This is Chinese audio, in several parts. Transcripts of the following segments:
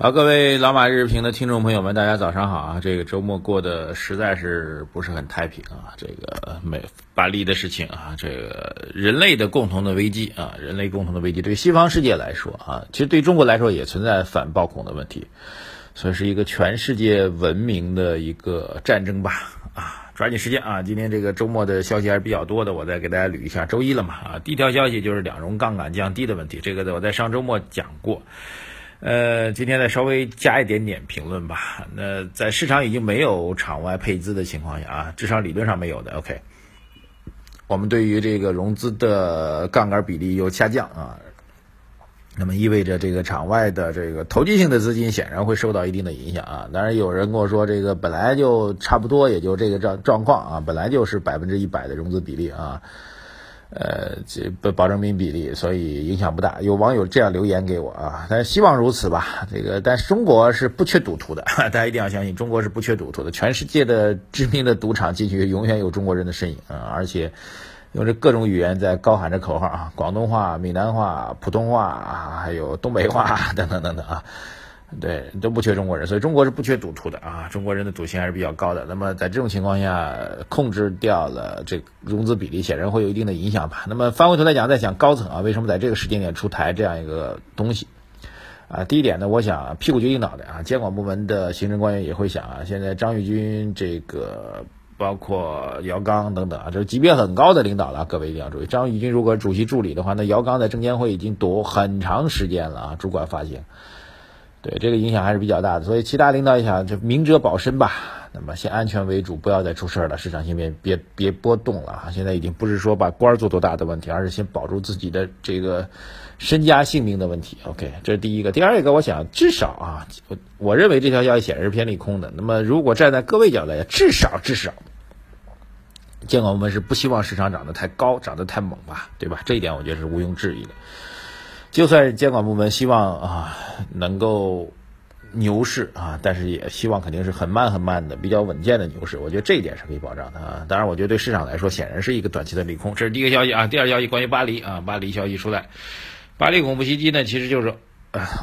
好，各位老马日评的听众朋友们，大家早上好啊！这个周末过得实在是不是很太平啊？这个美巴黎的事情啊，这个人类的共同的危机啊，人类共同的危机，对西方世界来说啊，其实对中国来说也存在反暴恐的问题，所以是一个全世界文明的一个战争吧啊！抓紧时间啊！今天这个周末的消息还是比较多的，我再给大家捋一下。周一了嘛啊，第一条消息就是两融杠杆降低的问题，这个我在上周末讲过。呃，今天再稍微加一点点评论吧。那在市场已经没有场外配资的情况下啊，至少理论上没有的。OK，我们对于这个融资的杠杆比例又下降啊，那么意味着这个场外的这个投机性的资金显然会受到一定的影响啊。当然有人跟我说，这个本来就差不多，也就这个状状况啊，本来就是百分之一百的融资比例啊。呃，这不保证金比例，所以影响不大。有网友这样留言给我啊，但希望如此吧。这个，但中国是不缺赌徒的，大家一定要相信，中国是不缺赌徒的。全世界的知名的赌场进去，永远有中国人的身影啊，而且用着各种语言在高喊着口号啊，广东话、闽南话、普通话啊，还有东北话等等等等啊。对，都不缺中国人，所以中国是不缺赌徒的啊。中国人的赌性还是比较高的。那么在这种情况下，控制掉了这个融资比例，显然会有一定的影响吧。那么翻回头来讲，在讲高层啊，为什么在这个时间点出台这样一个东西啊？第一点呢，我想屁股决定脑袋啊，监管部门的行政官员也会想啊。现在张玉军这个，包括姚刚等等啊，这级别很高的领导了，各位一定要注意。张玉军如果主席助理的话，那姚刚在证监会已经躲很长时间了啊，主管发行。对这个影响还是比较大的，所以其他领导也想就明哲保身吧。那么先安全为主，不要再出事了，市场先别别别波动了啊！现在已经不是说把官做多大的问题，而是先保住自己的这个身家性命的问题。OK，这是第一个。第二个，我想至少啊，我我认为这条消息显然是偏利空的。那么如果站在各位角度来，至少至少，监管部门是不希望市场涨得太高，涨得太猛吧，对吧？这一点我觉得是毋庸置疑的。就算监管部门希望啊能够牛市啊，但是也希望肯定是很慢很慢的、比较稳健的牛市。我觉得这一点是可以保障的啊。当然，我觉得对市场来说，显然是一个短期的利空。这是第一个消息啊。第二消息关于巴黎啊，巴黎消息出来，巴黎恐怖袭击呢，其实就是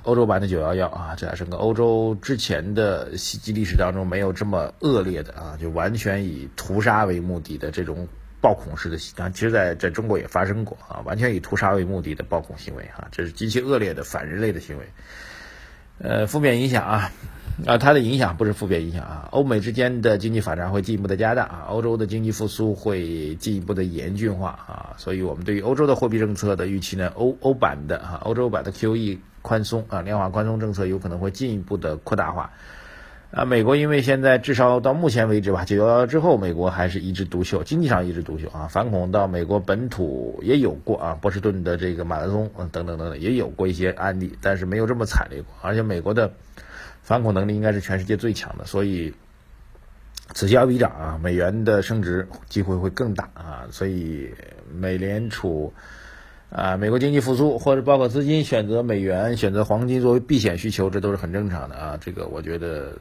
欧洲版的九幺幺啊。这整个欧洲之前的袭击历史当中没有这么恶劣的啊，就完全以屠杀为目的的这种。暴恐式的啊，其实在在中国也发生过啊，完全以屠杀为目的的暴恐行为啊，这是极其恶劣的反人类的行为。呃，负面影响啊啊，它的影响不是负面影响啊，欧美之间的经济发展会进一步的加大啊，欧洲的经济复苏会进一步的严峻化啊，所以我们对于欧洲的货币政策的预期呢，欧欧版的啊，欧洲版的 QE 宽松啊，量化宽松政策有可能会进一步的扩大化。啊，美国因为现在至少到目前为止吧，九幺幺之后，美国还是一枝独秀，经济上一枝独秀啊。反恐到美国本土也有过啊，波士顿的这个马拉松等等等等也有过一些案例，但是没有这么惨烈过。而且美国的反恐能力应该是全世界最强的，所以此消彼长啊，美元的升值机会会更大啊。所以美联储啊，美国经济复苏或者包括资金选择美元、选择黄金作为避险需求，这都是很正常的啊。这个我觉得。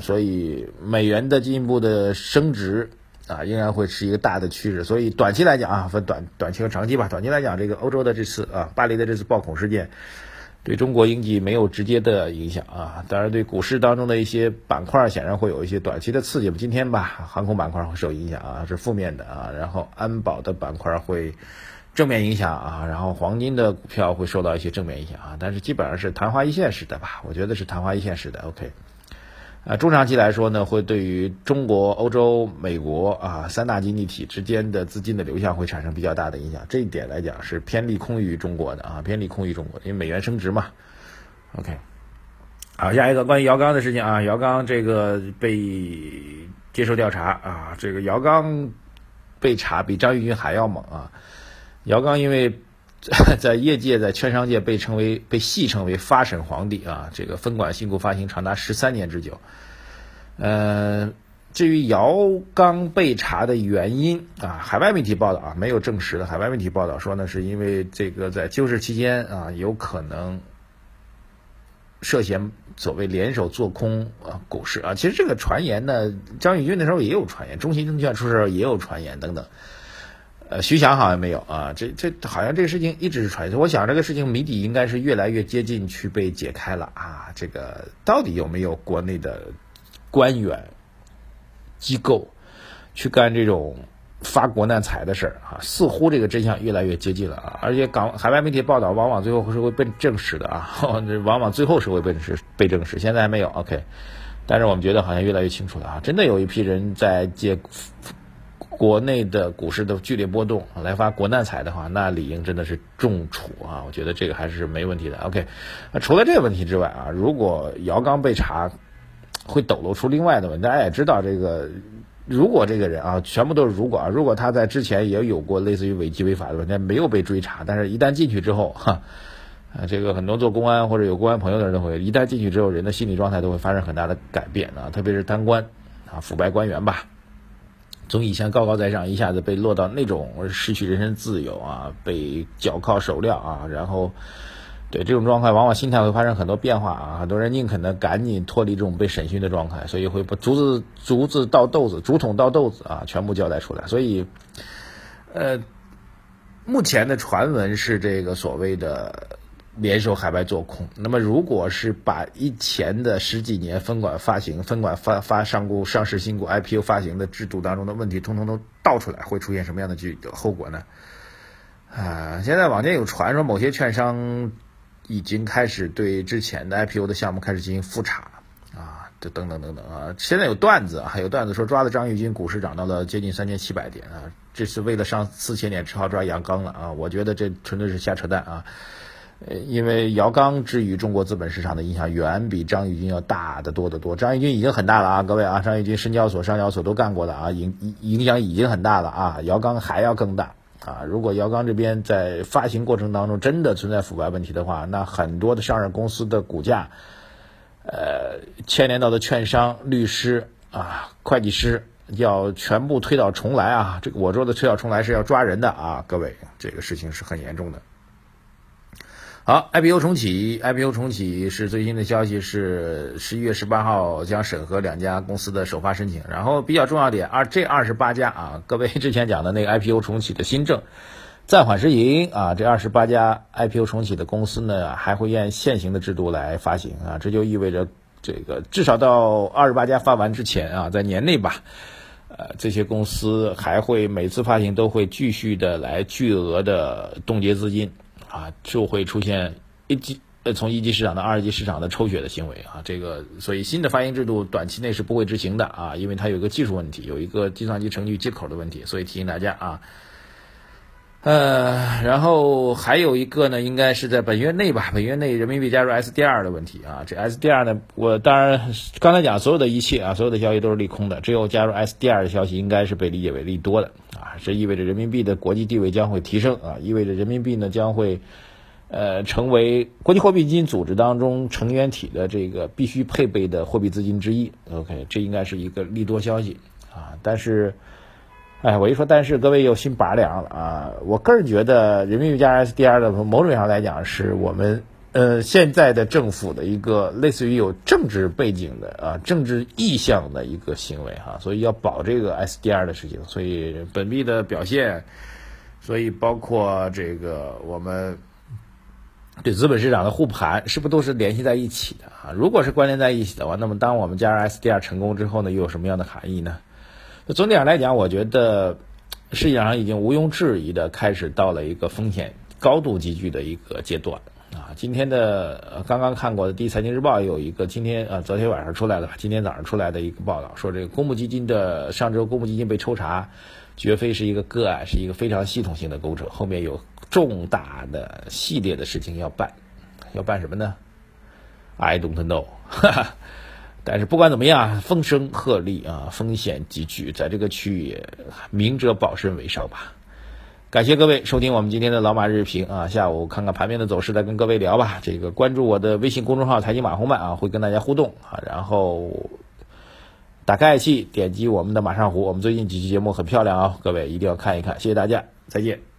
所以美元的进一步的升值啊，仍然会是一个大的趋势。所以短期来讲啊，分短短期和长期吧。短期来讲，这个欧洲的这次啊，巴黎的这次暴恐事件，对中国经济没有直接的影响啊。当然，对股市当中的一些板块，显然会有一些短期的刺激。今天吧，航空板块会受影响啊，是负面的啊。然后安保的板块会正面影响啊。然后黄金的股票会受到一些正面影响啊。但是基本上是昙花一现式的吧，我觉得是昙花一现式的。OK。啊，中长期来说呢，会对于中国、欧洲、美国啊三大经济体之间的资金的流向会产生比较大的影响。这一点来讲是偏利空于中国的啊，偏利空于中国，因为美元升值嘛。OK，好，下一个关于姚刚的事情啊，姚刚这个被接受调查啊，这个姚刚被查比张玉军还要猛啊。姚刚因为。在业界，在券商界被称为被戏称为“发审皇帝”啊，这个分管新股发行长达十三年之久。呃，至于姚刚被查的原因啊，海外媒体报道啊，没有证实的海外媒体报道说呢，是因为这个在救市期间啊，有可能涉嫌所谓联手做空啊股市啊。其实这个传言呢，张宇军那时候也有传言，中信证券出事也有传言等等。呃，徐翔好像没有啊，这这好像这个事情一直是传。我想这个事情谜底应该是越来越接近去被解开了啊。这个到底有没有国内的官员？机构去干这种发国难财的事儿啊，似乎这个真相越来越接近了啊！而且港海外媒体报道往往最后是会被证实的啊，这往往最后是会被证实被证实。现在还没有 OK，但是我们觉得好像越来越清楚了啊！真的有一批人在借国内的股市的剧烈波动来发国难财的话，那理应真的是重处啊！我觉得这个还是没问题的。OK，除了这个问题之外啊，如果姚刚被查。会抖露出另外的问题。大家也知道，这个如果这个人啊，全部都是如果啊，如果他在之前也有过类似于违纪违法的问题，没有被追查，但是一旦进去之后，哈，啊，这个很多做公安或者有公安朋友的人都会，一旦进去之后，人的心理状态都会发生很大的改变啊，特别是贪官啊、腐败官员吧，从以前高高在上，一下子被落到那种失去人身自由啊，被脚铐手镣啊，然后。对这种状态，往往心态会发生很多变化啊！很多人宁肯的赶紧脱离这种被审讯的状态，所以会把竹子竹子倒豆子，竹筒倒豆子啊，全部交代出来。所以，呃，目前的传闻是这个所谓的联手海外做空。那么，如果是把以前的十几年分管发行、分管发发上股上市新股 IPO 发行的制度当中的问题，通通都倒出来，会出现什么样的剧后果呢？啊，现在网间有传说，某些券商。已经开始对之前的 IPO 的项目开始进行复查，啊，这等等等等啊，现在有段子，还有段子说抓的张玉军股市涨到了接近三千七百点啊，这是为了上四千点只好抓杨刚了啊，我觉得这纯粹是瞎扯淡啊，呃，因为姚刚之于中国资本市场的影响远比张玉军要大得多得多，张玉军已经很大了啊，各位啊，张玉军深交所、上交所都干过的啊，影影响已经很大了啊，姚刚还要更大。啊，如果姚刚这边在发行过程当中真的存在腐败问题的话，那很多的上市公司的股价，呃，牵连到的券商、律师啊、会计师要全部推倒重来啊！这个我说的推倒重来是要抓人的啊，各位，这个事情是很严重的。好，IPO 重启，IPO 重启是最新的消息，是十一月十八号将审核两家公司的首发申请。然后比较重要点，二这二十八家啊，各位之前讲的那个 IPO 重启的新政暂缓实行啊，这二十八家 IPO 重启的公司呢，还会按现行的制度来发行啊，这就意味着这个至少到二十八家发完之前啊，在年内吧，呃，这些公司还会每次发行都会继续的来巨额的冻结资金。啊，就会出现一级呃从一级市场到二级市场的抽血的行为啊，这个所以新的发行制度短期内是不会执行的啊，因为它有一个技术问题，有一个计算机程序接口的问题，所以提醒大家啊。呃，然后还有一个呢，应该是在本月内吧，本月内人民币加入 SDR 的问题啊，这 SDR 呢，我当然刚才讲所有的一切啊，所有的消息都是利空的，只有加入 SDR 的消息应该是被理解为利多的啊，这意味着人民币的国际地位将会提升啊，意味着人民币呢将会呃成为国际货币基金组织当中成员体的这个必须配备的货币资金之一。OK，这应该是一个利多消息啊，但是。哎，我一说，但是各位又心拔凉了啊！我个人觉得，人民币加 SDR 的从某种意义上来讲，是我们呃现在的政府的一个类似于有政治背景的啊政治意向的一个行为哈，所以要保这个 SDR 的事情，所以本币的表现，所以包括这个我们对资本市场的护盘，是不是都是联系在一起的啊？如果是关联在一起的话，那么当我们加入 SDR 成功之后呢，又有什么样的含义呢？总体上来讲，我觉得世界上已经毋庸置疑的开始到了一个风险高度集聚的一个阶段啊。今天的刚刚看过的《第一财经日报》有一个今天啊，昨天晚上出来的，今天早上出来的一个报道，说这个公募基金的上周公募基金被抽查，绝非是一个个案，是一个非常系统性的勾扯，后面有重大的系列的事情要办，要办什么呢？I don't know。但是不管怎么样，风声鹤唳啊，风险集聚，在这个区域，明哲保身为上吧。感谢各位收听我们今天的老马日评啊，下午看看盘面的走势，再跟各位聊吧。这个关注我的微信公众号财经马红漫啊，会跟大家互动啊。然后打开爱奇艺，点击我们的马上湖，我们最近几期节目很漂亮啊，各位一定要看一看，谢谢大家，再见。